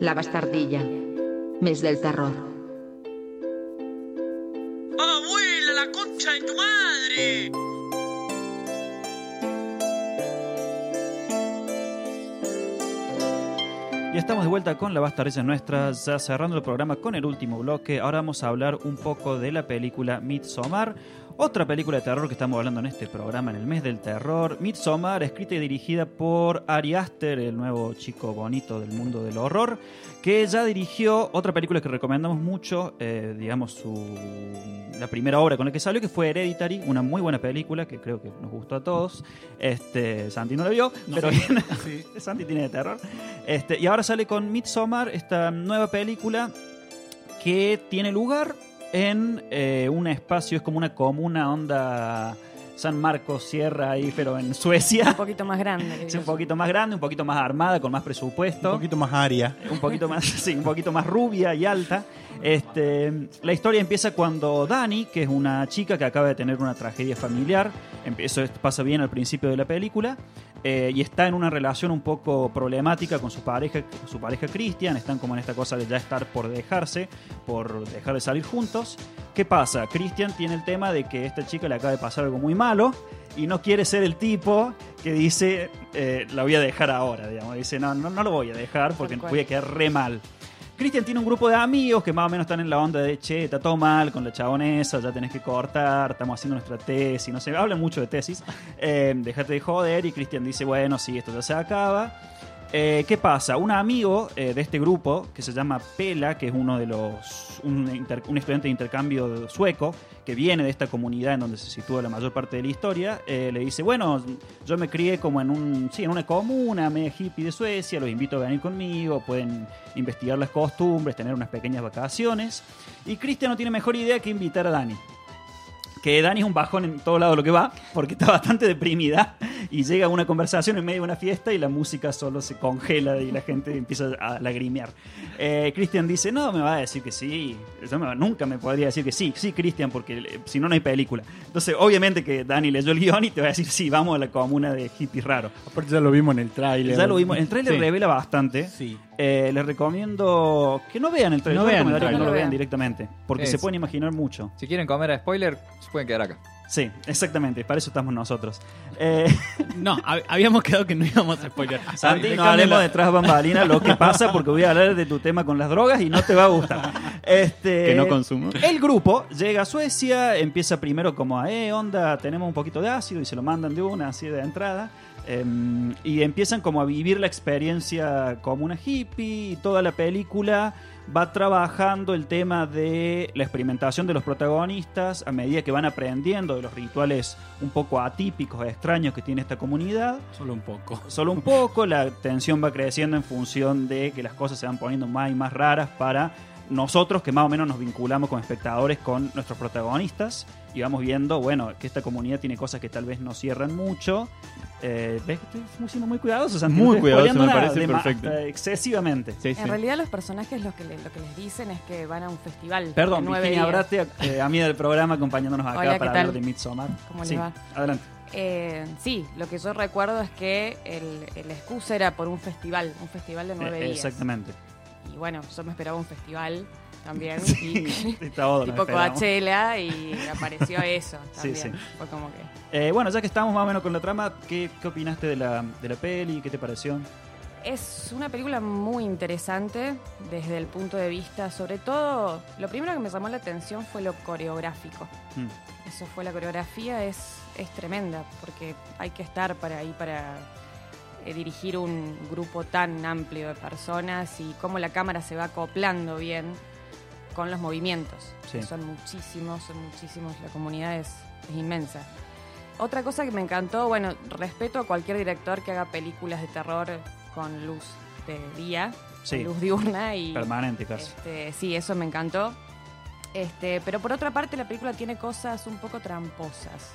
La bastardilla. Mes del terror. ¡Abuela, la concha de tu madre! Y estamos de vuelta con la Bastarrilla Nuestra, ya cerrando el programa con el último bloque. Ahora vamos a hablar un poco de la película Midsommar, otra película de terror que estamos hablando en este programa en el mes del terror. Midsommar, escrita y dirigida por Ari Aster, el nuevo chico bonito del mundo del horror, que ya dirigió otra película que recomendamos mucho, eh, digamos, su, la primera obra con la que salió, que fue Hereditary, una muy buena película que creo que nos gustó a todos. Este, Santi no la vio, pero bien, Santi tiene de terror. Este, y ahora sale con Midsommar, esta nueva película que tiene lugar en eh, un espacio, es como una comuna onda San Marcos, Sierra ahí, pero en Suecia. Un poquito más grande. Es un poquito más grande, un poquito más armada, con más presupuesto. Un poquito más aria. Un poquito más, sí, un poquito más rubia y alta. Este, la historia empieza cuando Dani, que es una chica que acaba de tener una tragedia familiar, eso pasa bien al principio de la película, eh, y está en una relación un poco problemática con su pareja, su pareja Christian, están como en esta cosa de ya estar por dejarse, por dejar de salir juntos. ¿Qué pasa? Christian tiene el tema de que esta chica le acaba de pasar algo muy malo y no quiere ser el tipo que dice eh, la voy a dejar ahora, digamos. Dice, no, no, no lo voy a dejar porque voy a quedar re mal. Cristian tiene un grupo de amigos que más o menos están en la onda de, che, está todo mal con la chabonesa, ya tenés que cortar, estamos haciendo nuestra tesis, no sé, hablan mucho de tesis, eh, déjate de joder y Cristian dice, bueno, sí, esto ya se acaba. Eh, ¿Qué pasa? Un amigo eh, de este grupo, que se llama Pela, que es uno de los. Un, estudiante de intercambio sueco, que viene de esta comunidad en donde se sitúa la mayor parte de la historia, eh, le dice: Bueno, yo me crié como en un. Sí, en una comuna media hippie de Suecia, los invito a venir conmigo, pueden investigar las costumbres, tener unas pequeñas vacaciones. Y Cristian no tiene mejor idea que invitar a Dani que Dani es un bajón en todo lado lo que va, porque está bastante deprimida y llega una conversación en medio de una fiesta y la música solo se congela y la gente empieza a lagrimear. Eh, Cristian dice, no, me va a decir que sí. Yo nunca me podría decir que sí, sí, Cristian, porque eh, si no, no hay película. Entonces, obviamente que Dani leyó el guion y te va a decir, sí, vamos a la comuna de hippies raros. Aparte ya lo vimos en el tráiler. Ya lo vimos. El tráiler revela bastante. Sí. Eh, les recomiendo que no vean el trailer. No, vean que no lo vean directamente, porque se pueden imaginar mucho. Si quieren comer a spoiler, se pueden quedar acá. Sí, exactamente, para eso estamos nosotros. Eh, no, habíamos quedado que no íbamos a spoiler. Santi, no hablemos detrás bambalina lo que pasa porque voy a hablar de tu tema con las drogas y no te va a gustar. Este, que no consumo. El grupo llega a Suecia, empieza primero como a, eh, onda, tenemos un poquito de ácido y se lo mandan de una así de entrada. Em, y empiezan como a vivir la experiencia como una hippie y toda la película va trabajando el tema de la experimentación de los protagonistas a medida que van aprendiendo de los rituales un poco atípicos, extraños que tiene esta comunidad. Solo un poco. Solo un poco, la tensión va creciendo en función de que las cosas se van poniendo más y más raras para nosotros que más o menos nos vinculamos con espectadores con nuestros protagonistas y vamos viendo, bueno, que esta comunidad tiene cosas que tal vez no cierran mucho. Eh, ¿Ves que estoy siendo muy cuidadoso? muy cuidadoso, me parece perfecto. Excesivamente. en realidad los personajes lo que, lo que les dicen es que van a un festival Perdón, Virginia Abrate, eh, mí del programa, acompañándonos acá para hablar de Midsommar. ¿Cómo sí, va? Adelante. Eh, sí, lo que yo recuerdo es que el, el excusa era por un festival, un festival de nueve días. Exactamente. Y bueno, yo me esperaba un festival también. y, tipo Coachella y apareció eso también. Fue como que... Eh, bueno, ya que estamos más o menos con la trama, ¿qué, qué opinaste de la, de la peli? ¿Qué te pareció? Es una película muy interesante desde el punto de vista, sobre todo, lo primero que me llamó la atención fue lo coreográfico. Mm. Eso fue la coreografía, es, es tremenda, porque hay que estar para ahí para eh, dirigir un grupo tan amplio de personas y cómo la cámara se va acoplando bien con los movimientos. Son muchísimos, son muchísimos, la comunidad es, inmensa. Otra cosa que me encantó, bueno, respeto a cualquier director que haga películas de terror con luz de día, luz diurna y... Permanente casi. Este, sí, eso me encantó. Este, pero por otra parte la película tiene cosas un poco tramposas,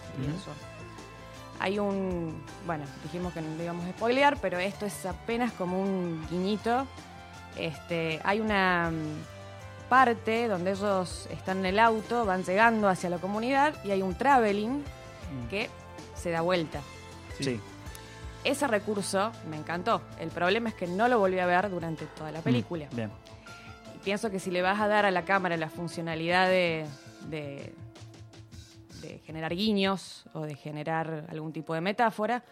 Hay un, bueno, dijimos que no íbamos a spoilear, pero esto es apenas como un guiñito. Este, hay una parte donde ellos están en el auto, van llegando hacia la comunidad y hay un traveling mm. que se da vuelta. Sí. ese recurso me encantó. El problema es que no lo volví a ver durante toda la película. Bien. Y pienso que si le vas a dar a la cámara la funcionalidad de, de, de generar guiños o de generar algún tipo de metáfora,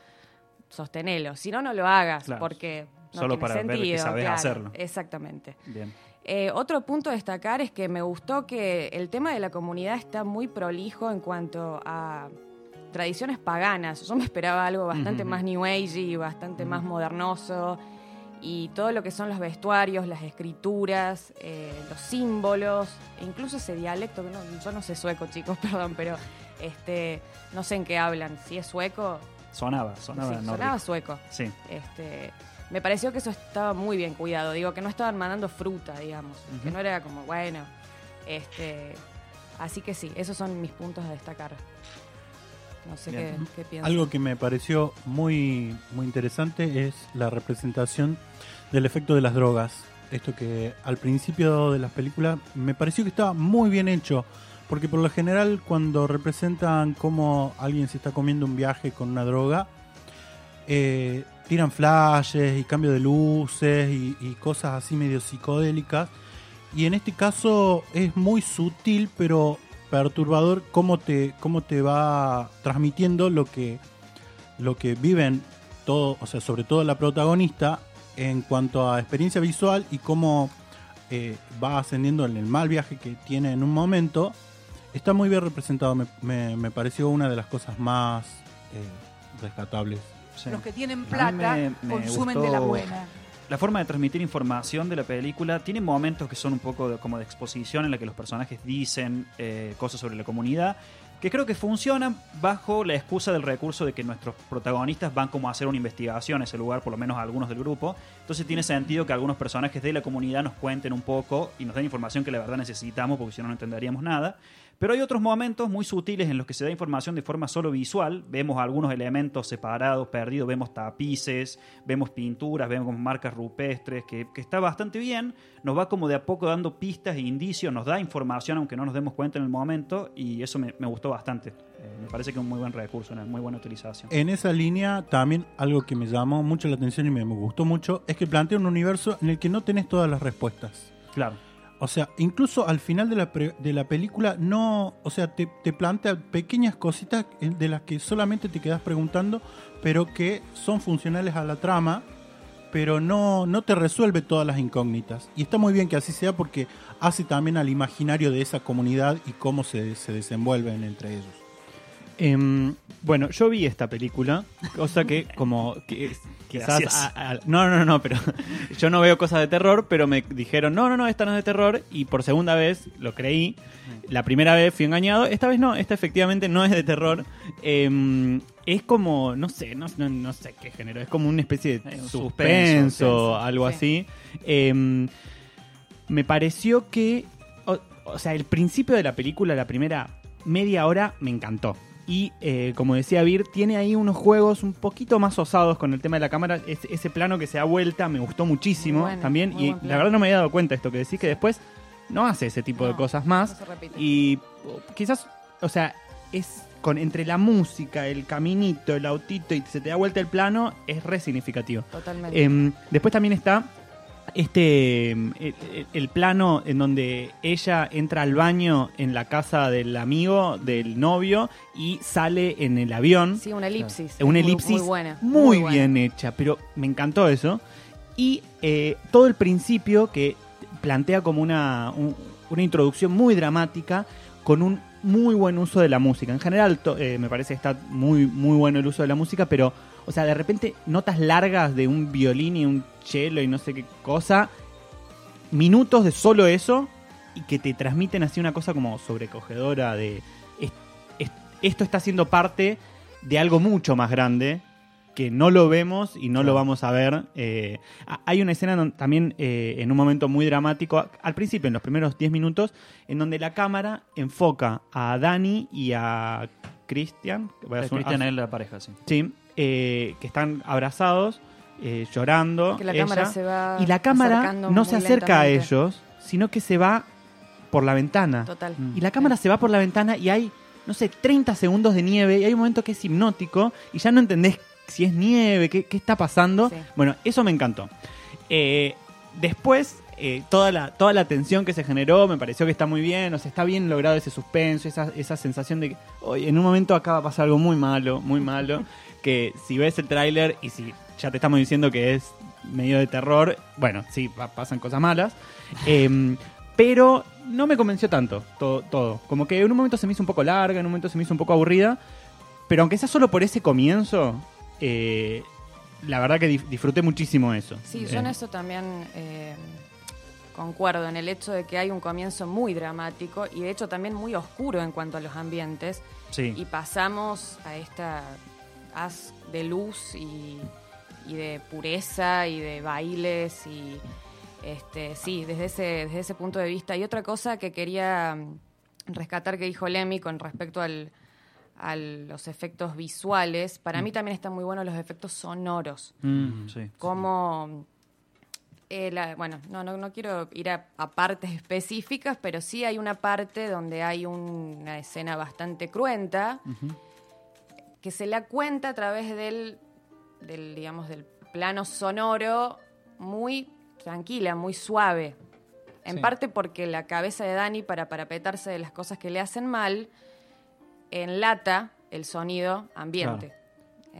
sostenelo. Si no, no lo hagas, Claro. porque no Solo tiene para ver que sentido. claro. hacerlo. Exactamente. Bien. Eh, otro punto a destacar es que me gustó que el tema de la comunidad está muy prolijo en cuanto a tradiciones paganas. Yo me esperaba algo bastante más new age y bastante más modernoso. Y todo lo que son los vestuarios, las escrituras, eh, los símbolos, e incluso ese dialecto, que no- yo no sé sueco, chicos, perdón, pero este, no sé en qué hablan. Si es sueco, Sonaba, sonaba sí, sonaba sueco. Sí. Este, me pareció que eso estaba muy bien cuidado. Digo, que no estaban mandando fruta, digamos. Que no era como, bueno. Este, así que sí, esos son mis puntos a destacar. No sé qué, qué piensan. Algo que me pareció muy, muy interesante es la representación del efecto de las drogas. Esto que al principio de las películas me pareció que estaba muy bien hecho. Porque por lo general cuando representan cómo alguien se está comiendo un viaje con una droga, eh, tiran flashes y cambio de luces y, y cosas así medio psicodélicas. Y en este caso es muy sutil, pero perturbador cómo te, cómo te va transmitiendo lo que, lo que viven todo, o sea, sobre todo la protagonista en cuanto a experiencia visual y cómo eh, va ascendiendo en el mal viaje que tiene en un momento. Está muy bien representado, me, me- me pareció una de las cosas más eh, rescatables. sí. Los que tienen plata me- me consumen gustó de la buena. La forma de transmitir información de la película tiene momentos que son un poco como de exposición en la que los personajes dicen eh, cosas sobre la comunidad que creo que funcionan bajo la excusa del recurso de que nuestros protagonistas van como a hacer una investigación a ese lugar, por lo menos algunos del grupo. Entonces tiene sentido que algunos personajes de la comunidad nos cuenten un poco y nos den información que la verdad necesitamos porque si no no entenderíamos nada. Pero hay otros momentos muy sutiles en los que se da información de forma solo visual. Vemos algunos elementos separados, perdidos, vemos tapices, vemos pinturas, vemos marcas rupestres, que, que está bastante bien. Nos va como de a poco dando pistas e indicios, nos da información aunque no nos demos cuenta en el momento y eso me, me gustó bastante. Eh, me parece que es un muy buen recurso, una muy buena utilización. En esa línea, también algo que me llamó mucho la atención y me, me gustó mucho es que plantea un universo en el que no tenés todas las respuestas. Claro. O sea, incluso al final de la, pre- de la película no, o sea, te, te plantea pequeñas cositas en- de las que solamente te quedas preguntando, pero que son funcionales a la trama, pero no, no te resuelve todas las incógnitas. Y está muy bien que así sea porque hace también al imaginario de esa comunidad y cómo se, se desenvuelven entre ellos. Em, bueno, yo vi esta película, cosa que como que quizás a- a- no, no, no, pero yo no veo cosas de terror, pero me dijeron, "No, no, no, esta no es de terror" y por segunda vez lo creí. La primera vez fui engañado, esta vez no, esta efectivamente no es de terror. Em, es como, no sé, no, no- no sé qué género, es como una especie de Eh, un suspenso, suspenso, algo sí. así. Em, me pareció que, o, o sea, el principio de la película, la primera media hora, me encantó. Y eh, como decía Vir, tiene ahí unos juegos un poquito más osados con el tema de la cámara. Es- ese plano que se da vuelta me gustó muchísimo bueno, también. Y la verdad no me había dado cuenta de esto que decís, que después no hace ese tipo de cosas más. no se. Y quizás, o sea, es con entre la música, el caminito, el autito y se te da vuelta el plano, es re significativo. Totalmente. Em, después también está este em, el, el- el plano en donde ella entra al baño en la casa del amigo, del novio, y sale en el avión. sí, una elipsis. Una elipsis Muy, buena. muy bien hecha, pero me encantó eso. Y eh, todo el principio que plantea como una, un- una introducción muy dramática con un muy buen uso de la música. En general to- eh, me parece que está muy, muy bueno el uso de la música, pero, o sea, de repente notas largas de un violín y un cello y no sé qué cosa, minutos de solo eso y que te transmiten así una cosa como sobrecogedora de es- es- esto está siendo parte de algo mucho más grande que no lo vemos y no lo vamos a ver. Eh, hay una escena don- también eh, en un momento muy dramático, al principio, en los primeros 10 minutos, en donde la cámara enfoca a Dani y a Christian, voy a Cristian es la pareja, sí. sí, eh, que están abrazados, eh, llorando. Que la ella, cámara se va y la cámara no se acerca a ellos, sino que se va por la ventana. Total. Y la cámara se va por la ventana y hay, no sé, 30 segundos de nieve y hay un momento que es hipnótico y ya no entendés si es nieve, qué, qué está pasando. Sí. Bueno, eso me encantó. Eh, después, eh, toda, la, toda la tensión que se generó me pareció que está muy bien, o sea, está bien logrado ese suspenso, esa, esa sensación de que "Oye, en un momento acá va a pasar algo muy malo, muy malo, que si ves el tráiler y si ya te estamos diciendo que es medio de terror, bueno, sí, pa- pasan cosas malas. Em, pero no me convenció tanto todo, todo. Como que en un momento se me hizo un poco larga, en un momento se me hizo un poco aburrida. Pero aunque sea solo por ese comienzo, eh, la verdad que disfruté muchísimo eso. Sí, Eh, yo en eso también eh, concuerdo, en el hecho de que hay un comienzo muy dramático y de hecho también muy oscuro en cuanto a los ambientes. Sí. Y pasamos a esta haz de luz y, y de pureza y de bailes y este sí, desde ese, desde ese punto de vista. Y otra cosa que quería mm, rescatar que dijo Lemmy con respecto al, a los efectos visuales, para mí también están muy buenos los efectos sonoros Mm, sí. como eh, la- bueno, no, no, no quiero ir a, a partes específicas, pero sí hay una parte donde hay un- una escena bastante cruenta que se la cuenta a través del, del, digamos, del plano sonoro muy tranquila, muy suave. En Sí. parte porque la cabeza de Dani, para parapetarse de las cosas que le hacen mal, enlata el sonido ambiente. en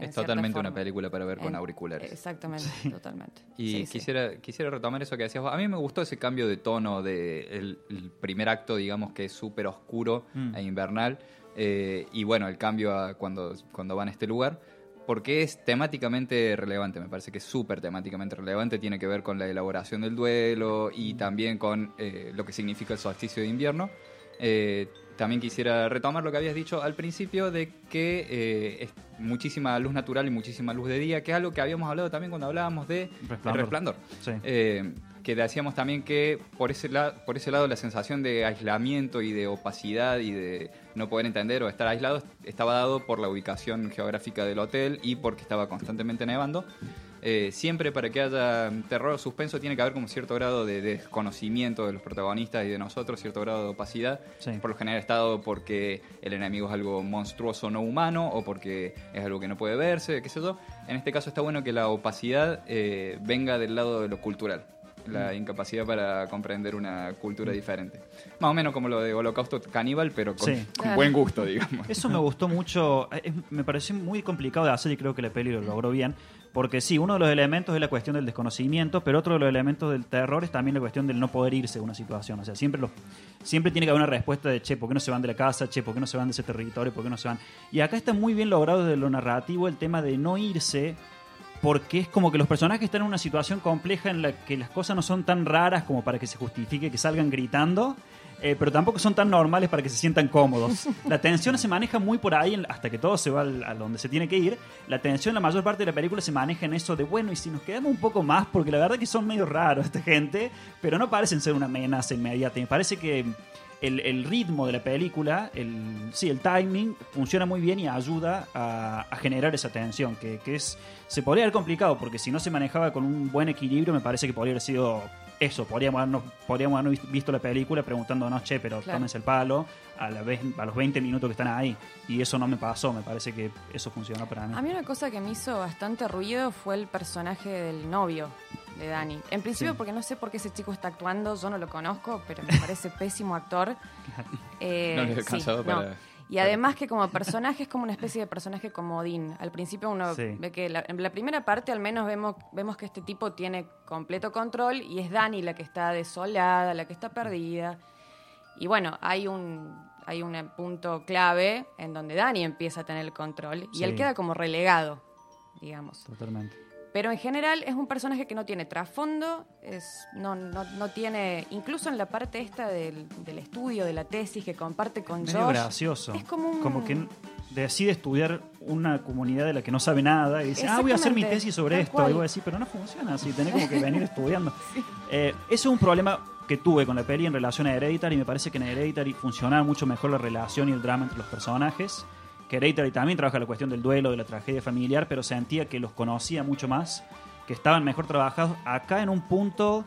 Es totalmente una película para ver con En- auriculares. Exactamente, totalmente. Y Sí, sí. quisiera, quisiera retomar eso que decías vos. A mí me gustó ese cambio de tono del el, el primer acto, digamos, que es súper oscuro Mm. e invernal. eh, y bueno, el cambio a cuando, cuando van a este lugar. Porque es temáticamente relevante, me parece que es súper temáticamente relevante. Tiene que ver con la elaboración del duelo y también con eh, lo que significa el solsticio de invierno. Eh, también quisiera retomar lo que habías dicho al principio de que eh, es muchísima luz natural y muchísima luz de día, que es algo que habíamos hablado también cuando hablábamos de Resplandor. El resplandor. Sí. Eh, que decíamos también que por ese, la- por ese lado la sensación de aislamiento y de opacidad y de no poder entender o estar aislado estaba dado por la ubicación geográfica del hotel y porque estaba constantemente nevando. Eh, siempre para que haya terror o suspenso tiene que haber como cierto grado de desconocimiento de los protagonistas y de nosotros, cierto grado de opacidad. Sí. Por lo general está dado porque el enemigo es algo monstruoso no humano o porque es algo que no puede verse, qué sé yo. En este caso está bueno que la opacidad eh, venga del lado de lo cultural. La Mm. incapacidad para comprender una cultura diferente. Más o menos como lo de Holocausto Caníbal, pero con, Sí. con buen gusto, digamos. Eso me gustó mucho. eh, es- me pareció muy complicado de hacer y creo que la peli lo logró bien. Porque sí, uno de los elementos es la cuestión del desconocimiento, pero otro de los elementos del terror es también la cuestión del no poder irse de una situación. O sea, siempre, los, siempre tiene que haber una respuesta de, che, ¿por qué no se van de la casa? Che, ¿por qué no se van de ese territorio? ¿Por qué no se van? Y acá está muy bien logrado desde lo narrativo el tema de no irse, porque es como que los personajes están en una situación compleja en la que las cosas no son tan raras como para que se justifique que salgan gritando, eh, pero tampoco son tan normales para que se sientan cómodos. La tensión se maneja muy por ahí hasta que todo se va a donde se tiene que ir. La tensión, la mayor parte de la película se maneja en eso de, bueno, y si nos quedamos un poco más, porque la verdad que son medio raros esta gente, pero no parecen ser una amenaza inmediata. Me parece que el, el ritmo de la película, el, sí, el timing, funciona muy bien y ayuda a, a generar esa tensión, que, que es se podría haber complicado, porque si no se manejaba con un buen equilibrio, me parece que podría haber sido eso, podríamos habernos, podríamos habernos vis- visto la película preguntándonos, che, pero Claro. tómense el palo a, la vez, a los 20 minutos que están ahí. Y eso no me pasó, me parece que eso funcionó para mí. A mí una cosa que me hizo bastante ruido fue el personaje del novio de Dani. En principio Sí. porque no sé por qué ese chico está actuando, yo no lo conozco, pero me parece pésimo actor. Eh, No le he sí, no. para- Y además que como personaje es como una especie de personaje comodín. Al principio uno Sí. ve que la- en la primera parte al menos vemos, vemos que este tipo tiene completo control y es Dani la que está desolada, la que está perdida. Y bueno, hay un, hay un punto clave en donde Dani empieza a tener el control y Sí. él queda como relegado, digamos. Totalmente. Pero en general es un personaje que no tiene trasfondo, es, no, no, no tiene, incluso en la parte esta del, del estudio, de la tesis que comparte con Josh. gracioso. Es como un- Como que decide estudiar una comunidad de la que no sabe nada y dice, ah, voy a hacer mi tesis sobre esto. cual. Y voy a decir, pero no funciona así, tenés como que venir estudiando. Eh, eso es un problema que tuve con la peli en relación a Hereditary y me parece que en Hereditary funcionaba mucho mejor la relación y el drama entre los personajes. Que Hereditary también trabaja la cuestión del duelo, de la tragedia familiar, pero sentía que los conocía mucho más, que estaban mejor trabajados. Acá en un punto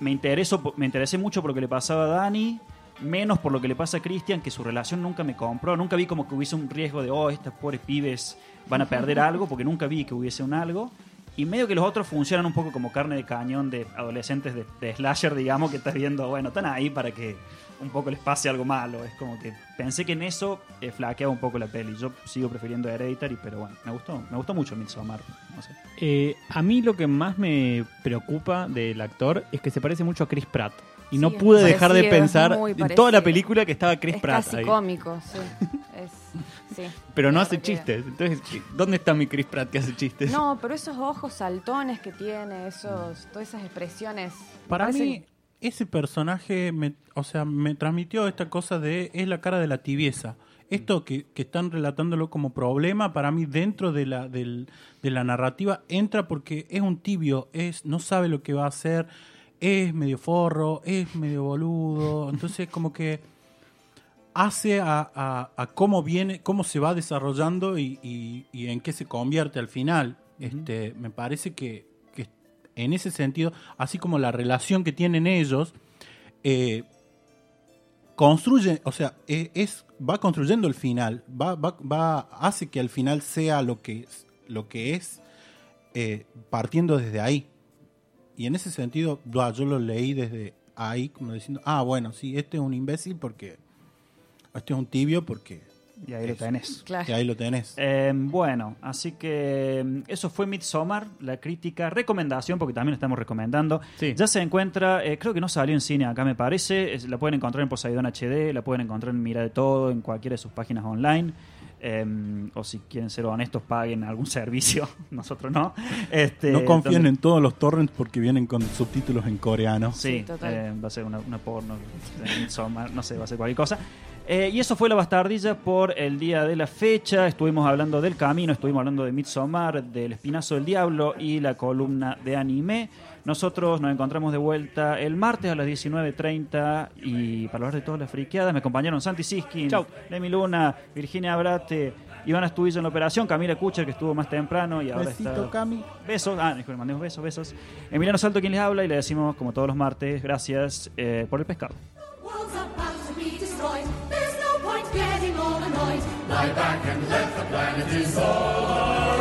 me interesó, me interesé mucho por lo que le pasaba a Dani. menos por lo que le pasa a Christian, que su relación nunca me compró. Nunca vi como que hubiese un riesgo de, oh, estos pobres pibes van a perder algo, porque nunca vi que hubiese un algo. Y medio que los otros funcionan un poco como carne de cañón de adolescentes de, de slasher, digamos, que estás viendo, bueno, están ahí para que un poco les pase algo malo. Es como que pensé que en eso eh, flaqueaba un poco la peli. Yo sigo prefiriendo Hereditary, pero bueno, me gustó, me gustó mucho Midsommar. No sé. Eh, a mí lo que más me preocupa del actor es que se parece mucho a Chris Pratt. Y no pude dejar de pensar en toda la película que estaba Chris es Pratt casi ahí. cómico, sí. Es- sí. Pero no hace chistes. Entonces, ¿dónde está mi Chris Pratt que hace chistes? No, pero esos ojos saltones que tiene, esos, todas esas expresiones. Para parecen- mí, ese personaje, me, o sea, me transmitió esta cosa de es la cara de la tibieza. Esto que, que están relatándolo como problema, para mí dentro de la, del- de la narrativa entra porque es un tibio, es no sabe lo que va a hacer, es medio forro, es medio boludo. Entonces, como que hace a, a- a cómo viene, cómo se va desarrollando y, y- y en qué se convierte al final. Este, me parece que en ese sentido, así como la relación que tienen ellos, eh, construye, o sea, eh, es, va construyendo el final, va, va, hace que al final sea lo que es, lo que es eh, partiendo desde ahí. Y en ese sentido, yo lo leí desde ahí, como diciendo, ah, bueno, sí, este es un imbécil porque, este es un tibio porque, Y ahí lo tenés. Claro. y ahí lo tenés. Eh, bueno, así que mm, eso fue Midsommar, la crítica, recomendación, porque también lo estamos recomendando. Sí. Ya se encuentra, eh, creo que no salió en cine acá, me parece. Es- la pueden encontrar en Poseidon HD, la pueden encontrar en Mira de Todo, en cualquiera de sus páginas online. Eh, o si quieren ser honestos, paguen algún servicio. Nosotros no. Este, no confíen en todos los torrents porque vienen con subtítulos en coreano. Sí, Sí, total. eh, va a ser una, una porno, Midsommar, no sé, va a ser cualquier cosa. Eh, y eso fue la bastardilla por el día de la fecha. Estuvimos hablando del camino, estuvimos hablando de Midsommar, del espinazo del diablo y la columna de anime. Nosotros nos encontramos de vuelta el martes a las 19.30 y para hablar de todas las friqueadas me acompañaron Santi Siskin, Chau. Demi Luna, Virginia Abrate, Ivana Estudillo en la operación, Camila Kucher que estuvo más temprano y ahora Besito, está... Cami. Besos, ah, dijo, mandemos besos, besos. Emiliano Salto quien les habla y le decimos, como todos los martes, gracias eh, por el pescado. Lie back and let the planet dissolve.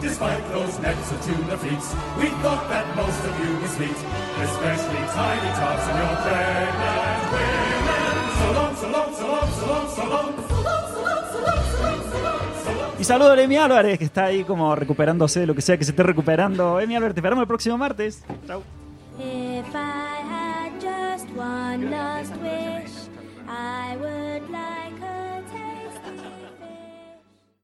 Despite those nets of tuna fleets, we thought that most of you was sweet, especially tiny tots and your pregnant women. So long, so long, so long, so long, so long. So long, so long, so long, so long, so long. So long. Y saludo a Emi Álvarez, que está ahí como recuperándose de lo que sea que se esté recuperando. Emi Álvarez, te esperamos el próximo martes. Chau.